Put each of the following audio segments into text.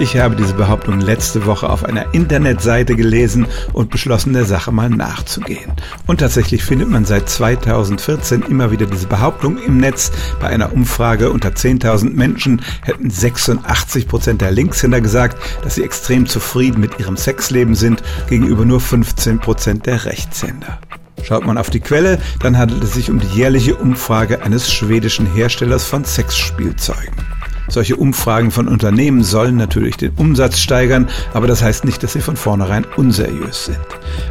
Ich habe diese Behauptung letzte Woche auf einer Internetseite gelesen und beschlossen, der Sache mal nachzugehen. Und tatsächlich findet man seit 2014 immer wieder diese Behauptung im Netz. Bei einer Umfrage unter 10.000 Menschen hätten 86 Prozent der Linkshänder gesagt, dass sie extrem zufrieden mit ihrem Sexleben sind, gegenüber nur 15 Prozent der Rechtshänder. Schaut man auf die Quelle, dann handelt es sich um die jährliche Umfrage eines schwedischen Herstellers von Sexspielzeugen. Solche Umfragen von Unternehmen sollen natürlich den Umsatz steigern, aber das heißt nicht, dass sie von vornherein unseriös sind.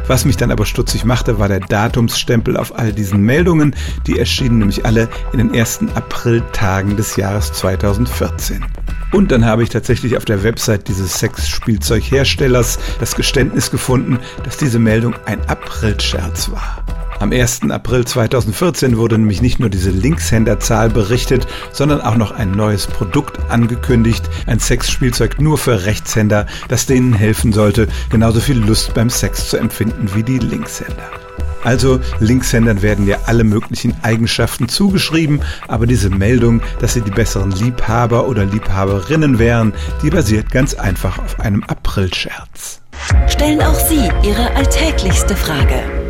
Was mich dann aber stutzig machte, war der Datumsstempel auf all diesen Meldungen. Die erschienen nämlich alle in den ersten Apriltagen des Jahres 2014. Und dann habe ich tatsächlich auf der Website dieses Sexspielzeugherstellers das Geständnis gefunden, dass diese Meldung ein Aprilscherz war. Am 1. April 2014 wurde nämlich nicht nur diese Linkshänderzahl berichtet, sondern auch noch ein neues Produkt angekündigt, ein Sexspielzeug nur für Rechtshänder, das denen helfen sollte, genauso viel Lust beim Sex zu empfinden wie die Linkshänder. Also Linkshändern werden ja alle möglichen Eigenschaften zugeschrieben, aber diese Meldung, dass sie die besseren Liebhaber oder Liebhaberinnen wären, die basiert ganz einfach auf einem Aprilscherz. Stellen auch Sie Ihre alltäglichste Frage